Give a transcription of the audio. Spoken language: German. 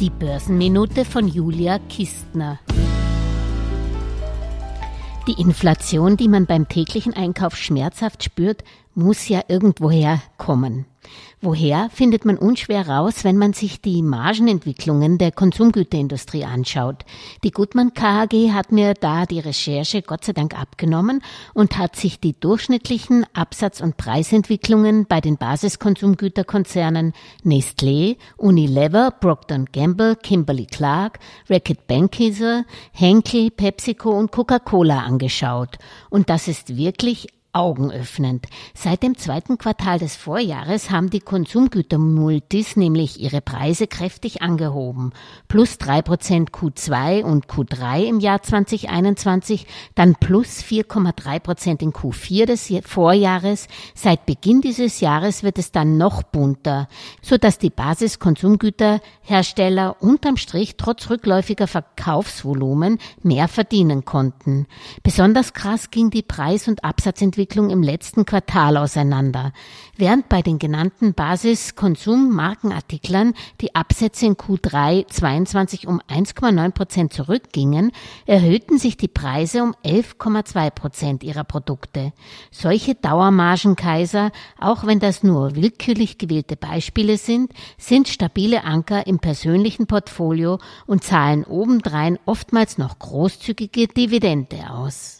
Die Börsenminute von Julia Kistner. Die Inflation, die man beim täglichen Einkauf schmerzhaft spürt, muss ja irgendwoher kommen. Woher findet man unschwer raus, wenn man sich die Margenentwicklungen der Konsumgüterindustrie anschaut. Die Gutmann KAG hat mir da die Recherche Gott sei Dank abgenommen und hat sich die durchschnittlichen Absatz- und Preisentwicklungen bei den Basiskonsumgüterkonzernen Nestlé, Unilever, Procter Gamble, Kimberly Clark, Reckitt Benckiser, Henkel, PepsiCo und Coca-Cola angeschaut. Und das ist wirklich augenöffnend. Seit dem zweiten Quartal des Vorjahres haben die Konsumgütermultis nämlich ihre Preise kräftig angehoben. Plus drei Prozent Q2 und Q3 im Jahr 2021, dann plus 4,3 Prozent in Q4 des Vorjahres. Seit Beginn dieses Jahres wird es dann noch bunter, so dass die Basiskonsumgüterhersteller unterm Strich trotz rückläufiger Verkaufsvolumen mehr verdienen konnten. Besonders krass ging die Preis- und Absatzentwicklung Entwicklung im letzten Quartal auseinander. Während bei den genannten Basis-Konsum-Markenartiklern die Absätze in Q3 22 um 1,9 Prozent zurückgingen, erhöhten sich die Preise um 11,2 Prozent ihrer Produkte. Solche Dauermargenkaiser, auch wenn das nur willkürlich gewählte Beispiele sind, sind stabile Anker im persönlichen Portfolio und zahlen obendrein oftmals noch großzügige Dividende aus.